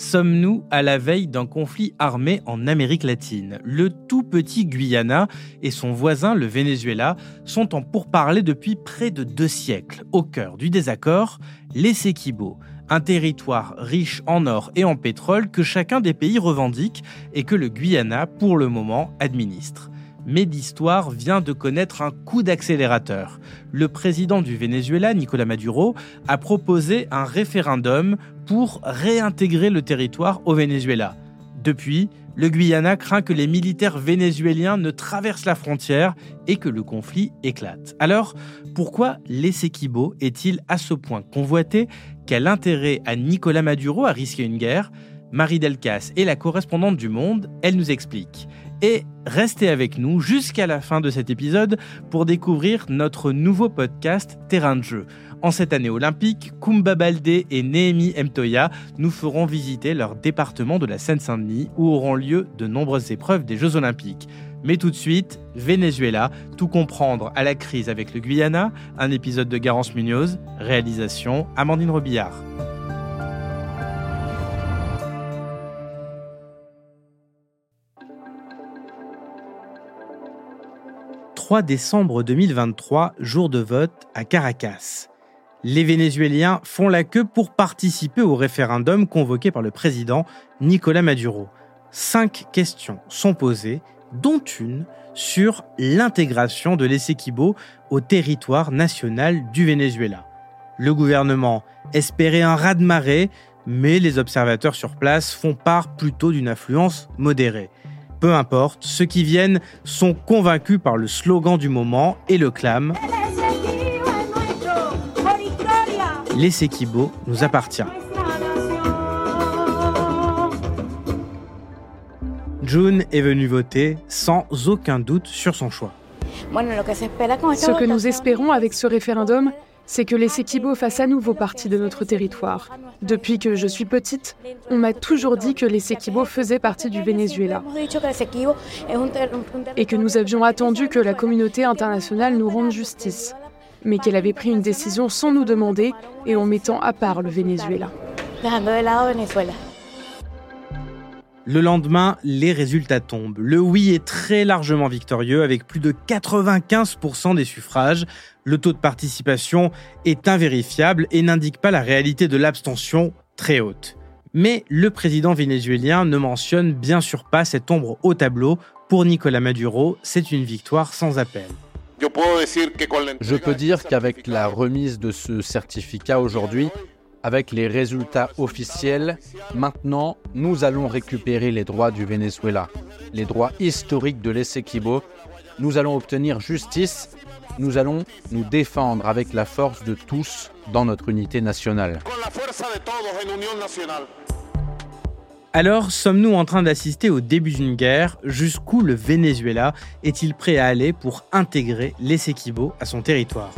sommes-nous à la veille d'un conflit armé en Amérique latine? Le tout petit Guyana et son voisin, le Venezuela, sont en pourparlers depuis près de deux siècles. Au cœur du désaccord, les Sequibo, un territoire riche en or et en pétrole que chacun des pays revendique et que le Guyana, pour le moment, administre mais l'histoire vient de connaître un coup d'accélérateur. Le président du Venezuela, Nicolas Maduro, a proposé un référendum pour réintégrer le territoire au Venezuela. Depuis, le Guyana craint que les militaires vénézuéliens ne traversent la frontière et que le conflit éclate. Alors, pourquoi l'Essequibo est-il à ce point convoité? Quel intérêt a Nicolas Maduro à risquer une guerre? Marie Delcas est la correspondante du Monde, elle nous explique. Et restez avec nous jusqu'à la fin de cet épisode pour découvrir notre nouveau podcast Terrain de jeu. En cette année olympique, Kumba Baldé et Néhémi Mtoya nous feront visiter leur département de la Seine-Saint-Denis où auront lieu de nombreuses épreuves des Jeux olympiques. Mais tout de suite, Venezuela, tout comprendre à la crise avec le Guyana, un épisode de Garance Munoz, réalisation Amandine Robillard. 3 décembre 2023, jour de vote à Caracas. Les Vénézuéliens font la queue pour participer au référendum convoqué par le président Nicolas Maduro. Cinq questions sont posées, dont une sur l'intégration de l'Essequibo au territoire national du Venezuela. Le gouvernement espérait un raz-de-marée, mais les observateurs sur place font part plutôt d'une influence modérée. Peu importe, ceux qui viennent sont convaincus par le slogan du moment et le clament L'Essequibo nous appartient. June est venue voter sans aucun doute sur son choix. Ce que nous espérons avec ce référendum, c'est que les Sequibo fassent à nouveau partie de notre territoire. Depuis que je suis petite, on m'a toujours dit que les Sequibo faisaient partie du Venezuela et que nous avions attendu que la communauté internationale nous rende justice, mais qu'elle avait pris une décision sans nous demander et en mettant à part le Venezuela. Le lendemain, les résultats tombent. Le oui est très largement victorieux avec plus de 95% des suffrages. Le taux de participation est invérifiable et n'indique pas la réalité de l'abstention très haute. Mais le président vénézuélien ne mentionne bien sûr pas cette ombre au tableau. Pour Nicolas Maduro, c'est une victoire sans appel. Je peux dire qu'avec la remise de ce certificat aujourd'hui, avec les résultats officiels, maintenant, nous allons récupérer les droits du Venezuela, les droits historiques de l'Essequibo. Nous allons obtenir justice. Nous allons nous défendre avec la force de tous dans notre unité nationale. Alors, sommes-nous en train d'assister au début d'une guerre? Jusqu'où le Venezuela est-il prêt à aller pour intégrer l'Essequibo à son territoire?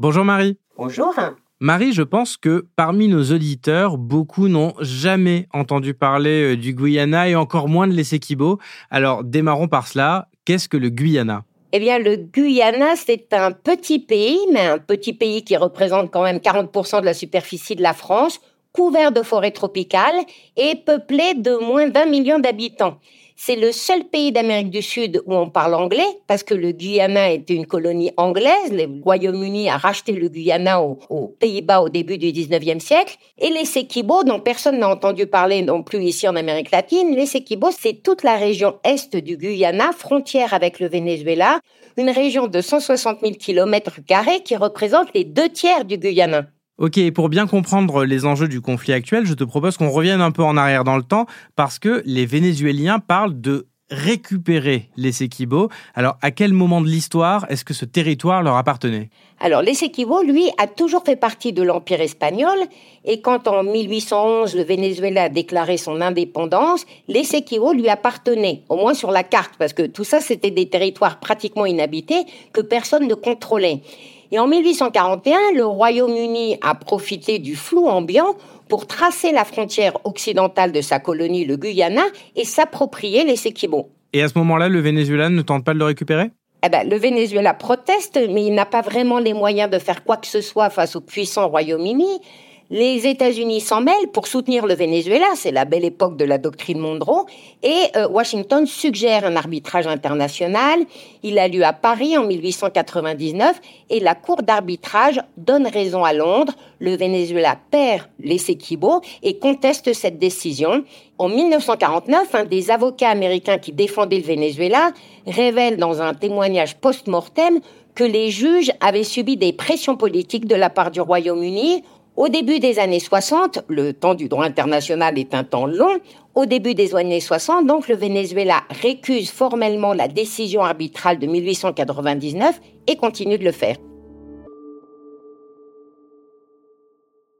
Bonjour Marie. Bonjour. Marie, je pense que parmi nos auditeurs, beaucoup n'ont jamais entendu parler euh, du Guyana et encore moins de l'Essequibo. Alors, démarrons par cela. Qu'est-ce que le Guyana? Eh bien, le Guyana, c'est un petit pays, mais un petit pays qui représente quand même 40% de la superficie de la France, couvert de forêts tropicales et peuplé de moins d'un million d'habitants. C'est le seul pays d'Amérique du Sud où on parle anglais, parce que le Guyana était une colonie anglaise. Le Royaume-Uni a racheté le Guyana aux, Pays-Bas au début du 19e siècle. Et les Sequibo, dont personne n'a entendu parler non plus ici en Amérique latine, les Sequibo, c'est toute la région est du Guyana, frontière avec le Venezuela, une région de 160 000 km qui représente les deux tiers du Guyana. Ok, pour bien comprendre les enjeux du conflit actuel, je te propose qu'on revienne un peu en arrière dans le temps parce que les Vénézuéliens parlent de récupérer les Essequibo. Alors, à quel moment de l'histoire est-ce que ce territoire leur appartenait? Alors, les Essequibo, lui, a toujours fait partie de l'Empire espagnol. Et quand en 1811, le Venezuela a déclaré son indépendance, les Essequibo lui appartenaient, au moins sur la carte, parce que tout ça, c'était des territoires pratiquement inhabités que personne ne contrôlait. Et en 1841, le Royaume-Uni a profité du flou ambiant pour tracer la frontière occidentale de sa colonie, le Guyana, et s'approprier les Essequibo. Et à ce moment-là, le Venezuela ne tente pas de le récupérer? Eh ben, le Venezuela proteste, mais il n'a pas vraiment les moyens de faire quoi que ce soit face au puissant Royaume-Uni. Les États-Unis s'en mêlent pour soutenir le Venezuela, c'est la belle époque de la doctrine Monroe, et euh, Washington suggère un arbitrage international. Il a lieu à Paris en 1899 et la Cour d'arbitrage donne raison à Londres. Le Venezuela perd les Sequibo et conteste cette décision. En 1949, un des avocats américains qui défendait le Venezuela révèle dans un témoignage post-mortem que les juges avaient subi des pressions politiques de la part du Royaume-Uni au début des années 60, le temps du droit international est un temps long, au début des années 60, donc le Venezuela récuse formellement la décision arbitrale de 1899 et continue de le faire.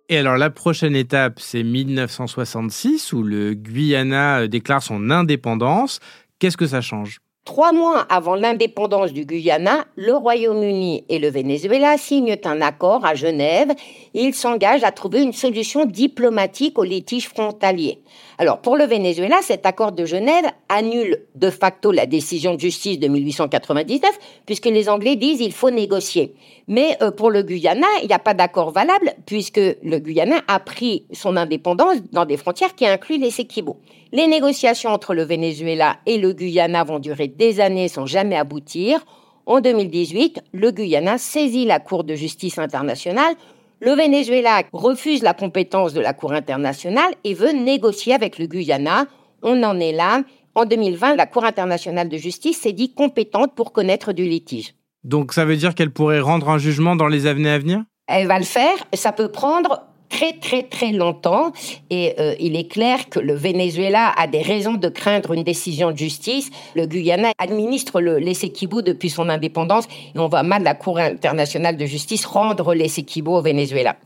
Et alors la prochaine étape, c'est 1966, où le Guyana déclare son indépendance. Qu'est-ce que ça change? Trois mois avant l'indépendance du Guyana, le Royaume-Uni et le Venezuela signent un accord à Genève. Ils s'engagent à trouver une solution diplomatique au litige frontalier. Alors, pour le Venezuela, cet accord de Genève annule de facto la décision de justice de 1899, puisque les Anglais disent il faut négocier. Mais euh, pour le Guyana, il n'y a pas d'accord valable, puisque le Guyana a pris son indépendance dans des frontières qui incluent les Sequibo. Les négociations entre le Venezuela et le Guyana vont durer des années sans jamais aboutir. En 2018, le Guyana saisit la Cour de justice internationale le Venezuela refuse la compétence de la Cour internationale et veut négocier avec le Guyana. On en est là. En 2020, la Cour internationale de justice s'est dit compétente pour connaître du litige. Donc ça veut dire qu'elle pourrait rendre un jugement dans les années à venir? Elle va le faire. Ça peut prendre très très très longtemps et euh, il est clair que le Venezuela a des raisons de craindre une décision de justice. Le Guyana administre le l'Essequibo depuis son indépendance et on va mal la Cour internationale de justice rendre l'Essequibo au Venezuela.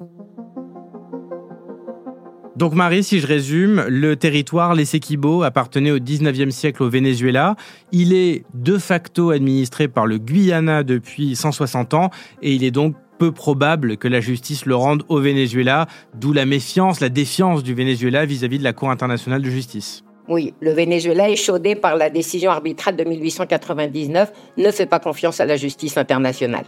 Donc Marie, si je résume, le territoire l'Essequibo appartenait au 19e siècle au Venezuela. Il est de facto administré par le Guyana depuis 160 ans et il est donc peu probable que la justice le rende au Venezuela, d'où la méfiance, la défiance du Venezuela vis-à-vis de la Cour internationale de justice. Oui, le Venezuela, échaudé par la décision arbitrale de 1899, ne fait pas confiance à la justice internationale.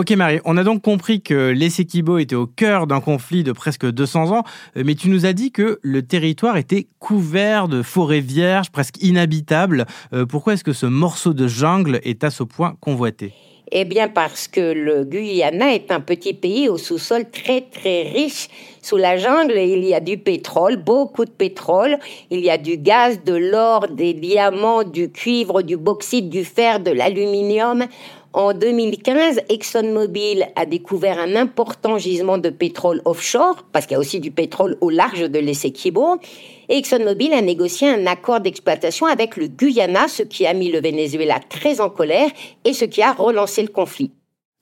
Ok Marie, on a donc compris que l'Essequibo était au cœur d'un conflit de presque 200 ans, euh, mais tu nous as dit que le territoire était couvert de forêts vierges, presque inhabitables. Euh, pourquoi est-ce que ce morceau de jungle est à ce point convoité? Eh bien parce que le Guyana est un petit pays au sous-sol très très riche. Sous la jungle, il y a du pétrole, beaucoup de pétrole. Il y a du gaz, de l'or, des diamants, du cuivre, du bauxite, du fer, de l'aluminium. En 2015, ExxonMobil a découvert un important gisement de pétrole offshore, parce qu'il y a aussi du pétrole au large de l'Essequibo. ExxonMobil a négocié un accord d'exploitation avec le Guyana, ce qui a mis le Venezuela très en colère et ce qui a relancé le conflit.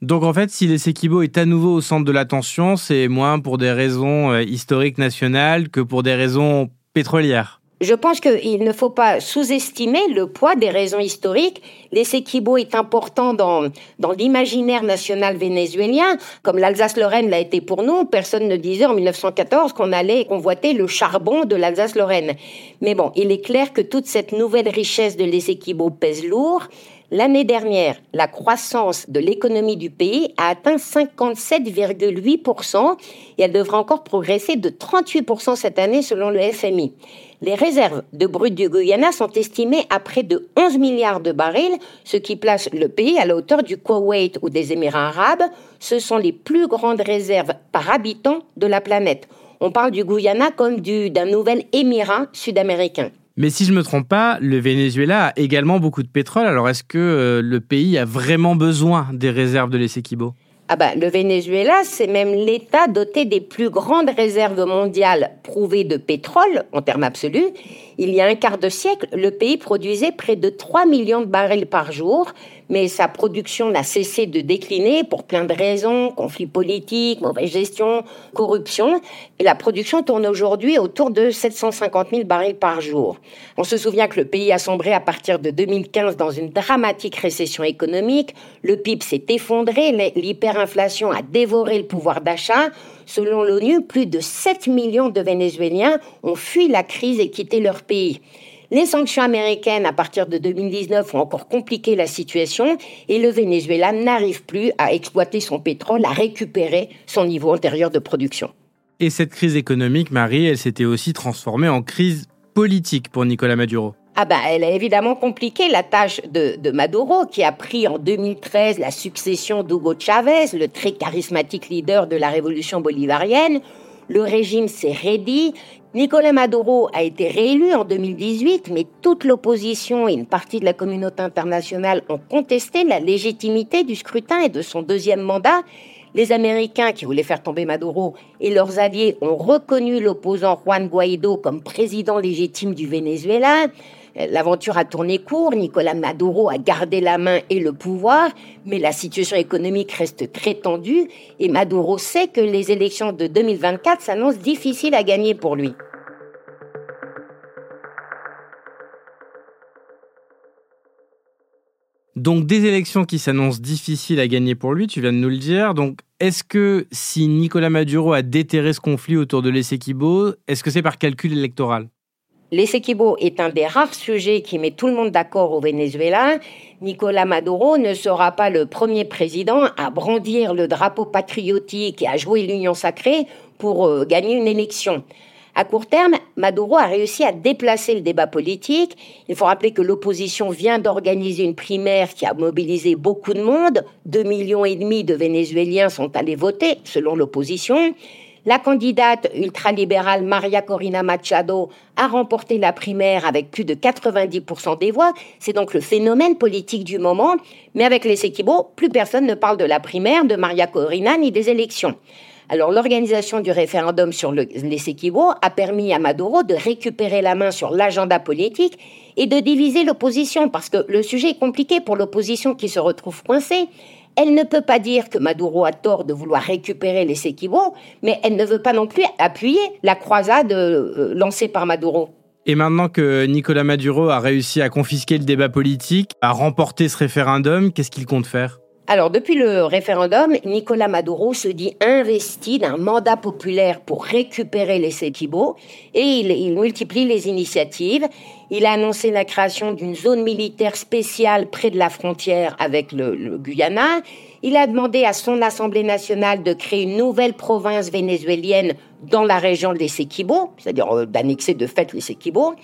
Donc en fait, si l'Essequibo est à nouveau au centre de l'attention, c'est moins pour des raisons euh, historiques nationales que pour des raisons pétrolières. Je pense qu'il ne faut pas sous-estimer le poids des raisons historiques. L'Essequibo est important dans, dans l'imaginaire national vénézuélien, comme l'Alsace-Lorraine l'a été pour nous. Personne ne disait en 1914 qu'on allait convoiter le charbon de l'Alsace-Lorraine. Mais bon, il est clair que toute cette nouvelle richesse de l'Essequibo pèse lourd. L'année dernière, la croissance de l'économie du pays a atteint 57,8% et elle devra encore progresser de 38% cette année selon le FMI. Les réserves de brut du Guyana sont estimées à près de 11 milliards de barils, ce qui place le pays à la hauteur du Koweït ou des Émirats arabes. Ce sont les plus grandes réserves par habitant de la planète. On parle du Guyana comme d'un nouvel émirat sud-américain. Mais si je me trompe pas, le Venezuela a également beaucoup de pétrole. Alors est-ce que euh, le pays a vraiment besoin des réserves de l'Essequibo ah ben, le Venezuela, c'est même l'État doté des plus grandes réserves mondiales prouvées de pétrole en termes absolus. Il y a un quart de siècle, le pays produisait près de 3 millions de barils par jour, mais sa production n'a cessé de décliner pour plein de raisons, conflits politiques, mauvaise gestion, corruption. Et la production tourne aujourd'hui autour de 750 000 barils par jour. On se souvient que le pays a sombré à partir de 2015 dans une dramatique récession économique. Le PIB s'est effondré, l'hyperinflation a dévoré le pouvoir d'achat. Selon l'ONU, plus de 7 millions de Vénézuéliens ont fui la crise et quitté leur pays. Les sanctions américaines à partir de 2019 ont encore compliqué la situation et le Venezuela n'arrive plus à exploiter son pétrole, à récupérer son niveau antérieur de production. Et cette crise économique, Marie, elle s'était aussi transformée en crise politique pour Nicolas Maduro. Ah ben, elle a évidemment compliqué la tâche de, de, Maduro, qui a pris en 2013 la succession d'Hugo Chavez, le très charismatique leader de la révolution bolivarienne. Le régime s'est raidi, Nicolas Maduro a été réélu en 2018, mais toute l'opposition et une partie de la communauté internationale ont contesté la légitimité du scrutin et de son deuxième mandat. Les Américains qui voulaient faire tomber Maduro et leurs alliés ont reconnu l'opposant Juan Guaido comme président légitime du Venezuela. L'aventure a tourné court, Nicolas Maduro a gardé la main et le pouvoir, mais la situation économique reste très tendue et Maduro sait que les élections de 2024 s'annoncent difficiles à gagner pour lui. Donc des élections qui s'annoncent difficiles à gagner pour lui, tu viens de nous le dire. Donc est-ce que si Nicolas Maduro a déterré ce conflit autour de l'Essequibo, est-ce que c'est par calcul électoral? L'Essequibo est un des rares sujets qui met tout le monde d'accord au Venezuela. Nicolas Maduro ne sera pas le premier président à brandir le drapeau patriotique et à jouer l'union sacrée pour euh, gagner une élection. À court terme, Maduro a réussi à déplacer le débat politique. Il faut rappeler que l'opposition vient d'organiser une primaire qui a mobilisé beaucoup de monde. Deux millions et demi de Vénézuéliens sont allés voter, selon l'opposition. La candidate ultralibérale Maria Corina Machado a remporté la primaire avec plus de 90% des voix. C'est donc le phénomène politique du moment. Mais avec les Equibo, plus personne ne parle de la primaire de Maria Corina ni des élections. Alors l'organisation du référendum sur les Equibo a permis à Maduro de récupérer la main sur l'agenda politique et de diviser l'opposition parce que le sujet est compliqué pour l'opposition qui se retrouve coincée. Elle ne peut pas dire que Maduro a tort de vouloir récupérer les Séquibos, mais elle ne veut pas non plus appuyer la croisade euh, lancée par Maduro. Et maintenant que Nicolas Maduro a réussi à confisquer le débat politique, à remporter ce référendum, qu'est-ce qu'il compte faire? Alors, depuis le référendum, Nicolas Maduro se dit investi d'un mandat populaire pour récupérer les Séquibos et il, multiplie les initiatives. Il a annoncé la création d'une zone militaire spéciale près de la frontière avec le, Guyana. Il a demandé à son Assemblée nationale de créer une nouvelle province vénézuélienne dans la région des Séquibos, c'est-à-dire euh, d'annexer de fait les Séquibos.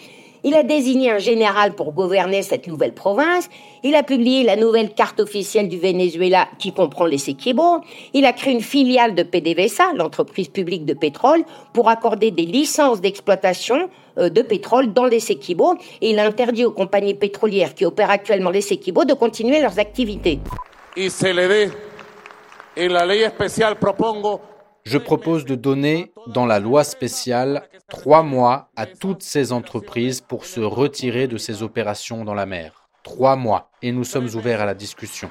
Il a désigné un général pour gouverner cette nouvelle province. Il a publié la nouvelle carte officielle du Venezuela qui comprend les Sequibo. Il a créé une filiale de PDVSA, l'entreprise publique de pétrole, pour accorder des licences d'exploitation euh, de pétrole dans les Sequibo. Et il a interdit aux compagnies pétrolières qui opèrent actuellement les Sequibo de continuer leurs activités. Je propose de donner, dans la loi spéciale, trois mois à toutes ces entreprises pour se retirer de ces opérations dans la mer. Trois mois. Et nous sommes ouverts à la discussion.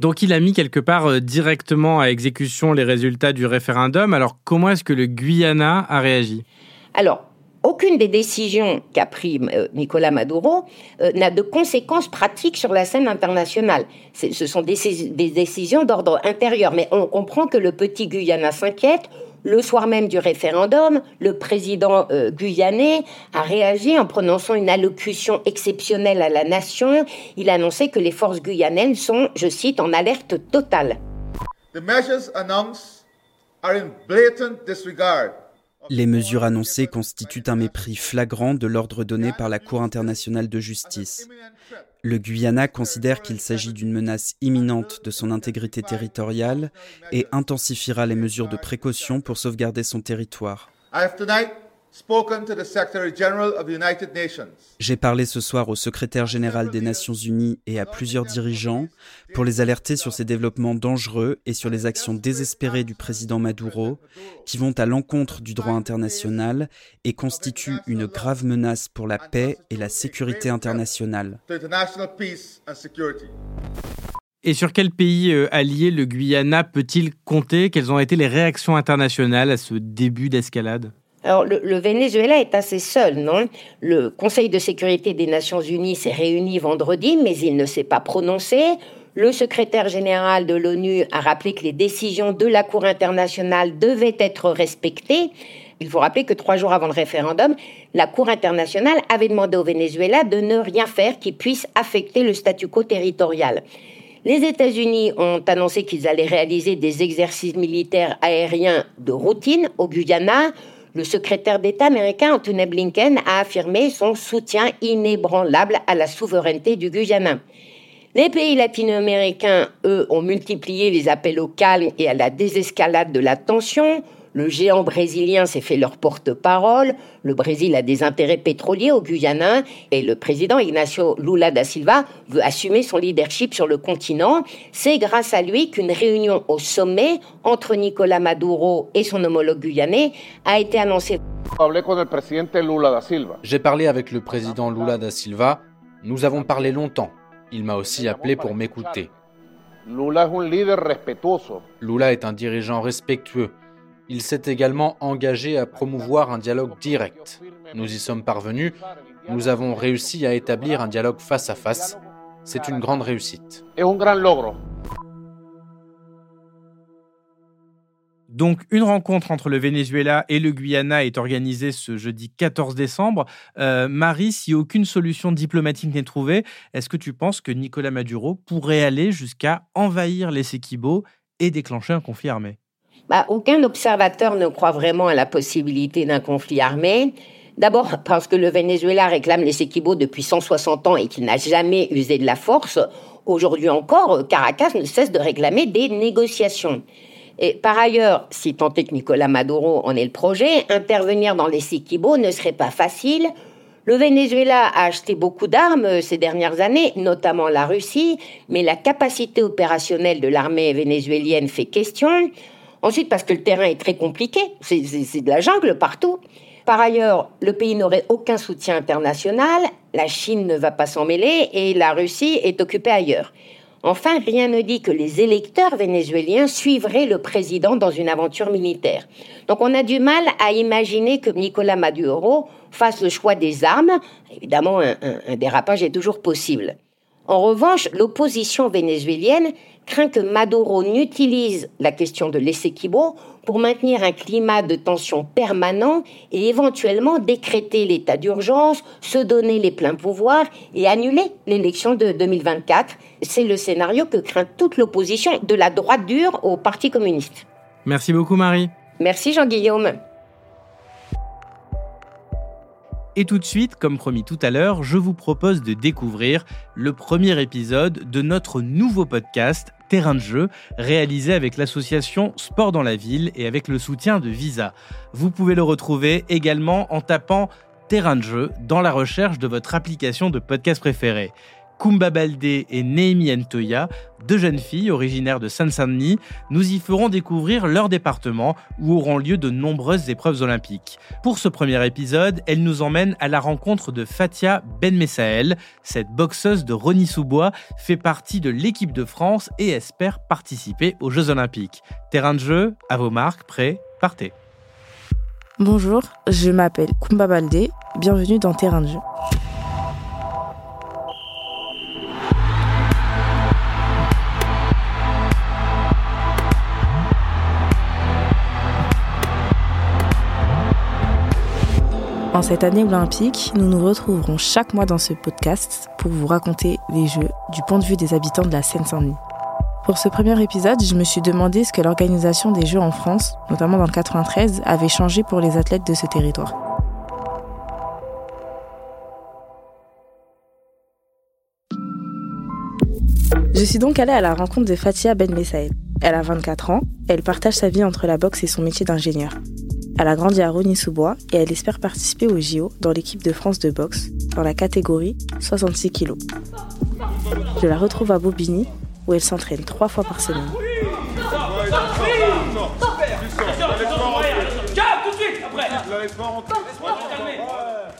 Donc il a mis quelque part euh, directement à exécution les résultats du référendum. Alors comment est-ce que le Guyana a réagi? Alors, aucune des décisions qu'a pris euh, Nicolas Maduro euh, n'a de conséquences pratiques sur la scène internationale. Ce sont des, décisions d'ordre intérieur, mais on comprend que le petit Guyana s'inquiète. Le soir même du référendum, le président euh, guyanais a réagi en prononçant une allocution exceptionnelle à la nation. Il a annoncé que les forces guyanaises sont, je cite, en alerte totale. Blatant les mesures annoncées constituent un mépris flagrant de l'ordre donné par la Cour internationale de justice. Le Guyana considère qu'il s'agit d'une menace imminente de son intégrité territoriale et intensifiera les mesures de précaution pour sauvegarder son territoire. J'ai parlé ce soir au secrétaire général des Nations Unies et à plusieurs dirigeants pour les alerter sur ces développements dangereux et sur les actions désespérées du président Maduro qui vont à l'encontre du droit international et constituent une grave menace pour la paix et la sécurité internationale. Et sur quel pays euh, allié le Guyana peut-il compter? Quelles ont été les réactions internationales à ce début d'escalade? Alors, le, le, Venezuela est assez seul, non? Le Conseil de sécurité des Nations Unies s'est réuni vendredi, mais il ne s'est pas prononcé. Le secrétaire général de l'ONU a rappelé que les décisions de la Cour internationale devaient être respectées. Il faut rappeler que trois jours avant le référendum, la Cour internationale avait demandé au Venezuela de ne rien faire qui puisse affecter le statu quo territorial. Les États-Unis ont annoncé qu'ils allaient réaliser des exercices militaires aériens de routine au Guyana. Le secrétaire d'État américain Anthony Blinken a affirmé son soutien inébranlable à la souveraineté du Guyana. Les pays latino-américains, eux, ont multiplié les appels au calme et à la désescalade de la tension. Le géant brésilien s'est fait leur porte-parole. Le Brésil a des intérêts pétroliers au Guyana et le président Ignacio Lula da Silva veut assumer son leadership sur le continent. C'est grâce à lui qu'une réunion au sommet entre Nicolas Maduro et son homologue guyanais a été annoncée. J'ai parlé avec le président Lula da Silva. Nous avons parlé longtemps. Il m'a aussi appelé pour m'écouter. Lula est un dirigeant respectueux. Il s'est également engagé à promouvoir un dialogue direct. Nous y sommes parvenus. Nous avons réussi à établir un dialogue face à face. C'est une grande réussite. Donc, une rencontre entre le Venezuela et le Guyana est organisée ce jeudi 14 décembre. Euh, Marie, si aucune solution diplomatique n'est trouvée, est-ce que tu penses que Nicolas Maduro pourrait aller jusqu'à envahir les Séquibos et déclencher un conflit armé? Bah, aucun observateur ne croit vraiment à la possibilité d'un conflit armé. D'abord parce que le Venezuela réclame les Séquibos depuis 160 ans et qu'il n'a jamais usé de la force. Aujourd'hui encore, Caracas ne cesse de réclamer des négociations. Et par ailleurs, si tant est que Nicolas Maduro en est le projet, intervenir dans les Séquibos ne serait pas facile. Le Venezuela a acheté beaucoup d'armes ces dernières années, notamment la Russie, mais la capacité opérationnelle de l'armée vénézuélienne fait question. Ensuite, parce que le terrain est très compliqué, c'est de la jungle partout. Par ailleurs, le pays n'aurait aucun soutien international, la Chine ne va pas s'en mêler et la Russie est occupée ailleurs. Enfin, rien ne dit que les électeurs vénézuéliens suivraient le président dans une aventure militaire. Donc on a du mal à imaginer que Nicolas Maduro fasse le choix des armes. Évidemment, un dérapage est toujours possible. En revanche, l'opposition vénézuélienne craint que Maduro n'utilise la question de l'Essequibo pour maintenir un climat de tension permanent et éventuellement décréter l'état d'urgence, se donner les pleins pouvoirs et annuler l'élection de 2024. C'est le scénario que craint toute l'opposition de la droite dure au Parti communiste. Merci beaucoup Marie. Merci Jean-Guillaume. Et tout de suite, comme promis tout à l'heure, je vous propose de découvrir le premier épisode de notre nouveau podcast Terrain de jeu, réalisé avec l'association Sport dans la ville et avec le soutien de Visa. Vous pouvez le retrouver également en tapant Terrain de jeu dans la recherche de votre application de podcast préférée. Kumba Baldé et Neimi Ntoya, deux jeunes filles originaires de Saint-Saint-Denis, nous y ferons découvrir leur département où auront lieu de nombreuses épreuves olympiques. Pour ce premier épisode, elles nous emmènent à la rencontre de Fatia Ben Messaël. Cette boxeuse de Rony-sous-Bois fait partie de l'équipe de France et espère participer aux Jeux olympiques. Terrain de jeu, à vos marques, prêts, partez. Bonjour, je m'appelle Kumba Baldé, bienvenue dans Terrain de jeu. En cette année olympique, nous nous retrouverons chaque mois dans ce podcast pour vous raconter les Jeux du point de vue des habitants de la Seine-Saint-Denis. Pour ce premier épisode, je me suis demandé ce que l'organisation des Jeux en France, notamment dans le 93, avait changé pour les athlètes de ce territoire. Je suis donc allée à la rencontre de Fatia Ben Messaïd. Elle a 24 ans, elle partage sa vie entre la boxe et son métier d'ingénieur. Elle a grandi à Rony-sous-Bois et elle espère participer au JO dans l'équipe de France de boxe dans la catégorie 66 kg. Je la retrouve à Bobigny où elle s'entraîne trois fois par semaine.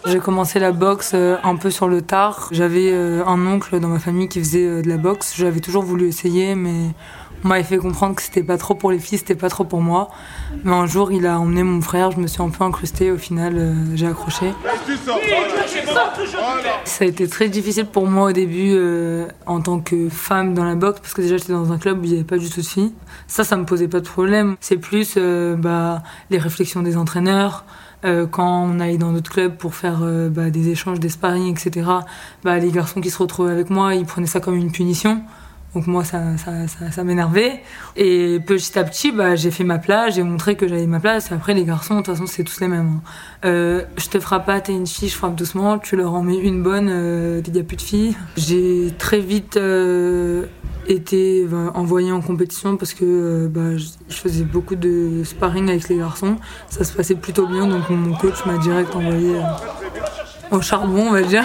J'ai commencé la boxe euh, un peu sur le tard. J'avais euh, un oncle dans ma famille qui faisait euh, de la boxe. J'avais toujours voulu essayer, mais on m'avait fait comprendre que c'était pas trop pour les filles, c'était pas trop pour moi. Mais un jour, il a emmené mon frère, je me suis un peu incrustée. Au final, j'ai accroché. Ça a été très difficile pour moi au début en tant que femme dans la boxe parce que déjà j'étais dans un club où il n'y avait pas du tout de filles. Ça, ça me posait pas de problème. C'est plus bah, les réflexions des entraîneurs. Euh, quand on allait dans d'autres clubs pour faire euh, bah, des échanges, des sparring, etc., bah, les garçons qui se retrouvaient avec moi, ils prenaient ça comme une punition. Donc moi, ça, m'énervait. Et petit à petit, bah, j'ai fait ma place, j'ai montré que j'avais ma place. Après, les garçons, de toute façon, c'est tous les mêmes. Hein. Euh, je te frappe pas, t'es une fille, je frappe doucement. Tu leur en mets une bonne, euh, il n'y a plus de filles. J'ai très vite euh, été bah, envoyée en compétition parce que euh, bah, je faisais beaucoup de sparring avec les garçons. Ça se passait plutôt bien, donc mon coach m'a direct envoyé au charbon, on va dire.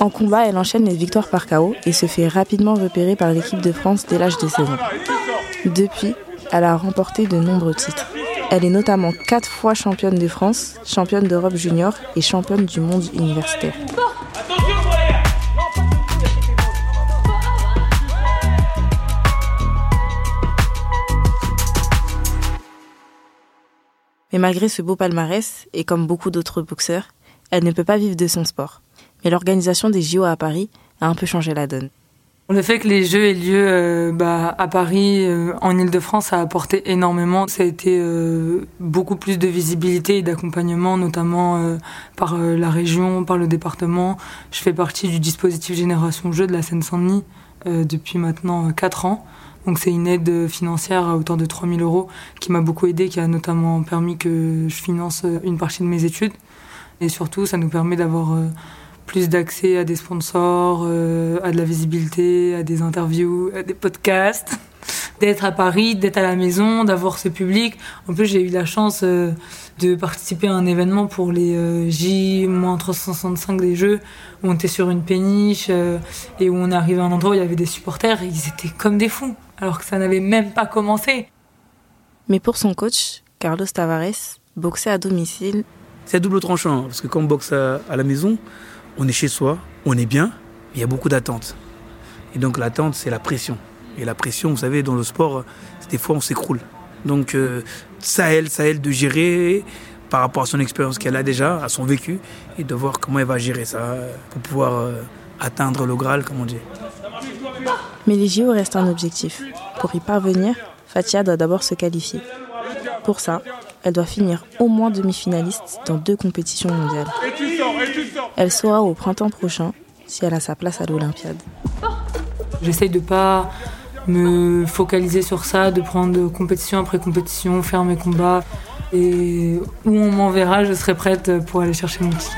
En combat, elle enchaîne les victoires par KO et se fait rapidement repérer par l'équipe de France dès l'âge de 16 ans. Depuis, elle a remporté de nombreux titres. Elle est notamment quatre fois championne de France, championne d'Europe junior et championne du monde universitaire. Mais malgré ce beau palmarès, et comme beaucoup d'autres boxeurs, elle ne peut pas vivre de son sport. Mais l'organisation des JO à Paris a un peu changé la donne. Le fait que les Jeux aient lieu euh, bah, à Paris, euh, en Ile-de-France, a apporté énormément. Ça a été euh, beaucoup plus de visibilité et d'accompagnement, notamment par la région, par le département. Je fais partie du dispositif Génération Jeux de la Seine-Saint-Denis depuis maintenant 4 ans. Donc c'est une aide financière à hauteur de 3000 euros qui m'a beaucoup aidé, qui a notamment permis que je finance une partie de mes études. Et surtout, ça nous permet d'avoir euh, plus d'accès à des sponsors, euh, à de la visibilité, à des interviews, à des podcasts, d'être à Paris, d'être à la maison, d'avoir ce public. En plus, j'ai eu la chance euh, de participer à un événement pour les J-365 des Jeux, où on était sur une péniche et où on arrivé à un endroit où il y avait des supporters et ils étaient comme des fous, alors que ça n'avait même pas commencé. Mais pour son coach, Carlos Tavares, boxer à domicile c'est double tranchant, parce que quand on boxe à, la maison, on est chez soi, on est bien, mais il y a beaucoup d'attentes. Et donc l'attente, c'est la pression. Et la pression, vous savez, dans le sport, des fois, on s'écroule. Donc ça elle, ça elle de gérer par rapport à son expérience qu'elle a déjà, à son vécu, et de voir comment elle va gérer ça pour pouvoir euh, atteindre le Graal, comme on dit. Mais les JO restent un objectif. Pour y parvenir, Fatia doit d'abord se qualifier. Pour ça, elle doit finir au moins demi-finaliste dans deux compétitions mondiales. Elle saura au printemps prochain si elle a sa place à l'Olympiade. J'essaye de pas me focaliser sur ça, de prendre compétition après compétition, faire mes combats. Et où on m'enverra, je serai prête pour aller chercher mon titre.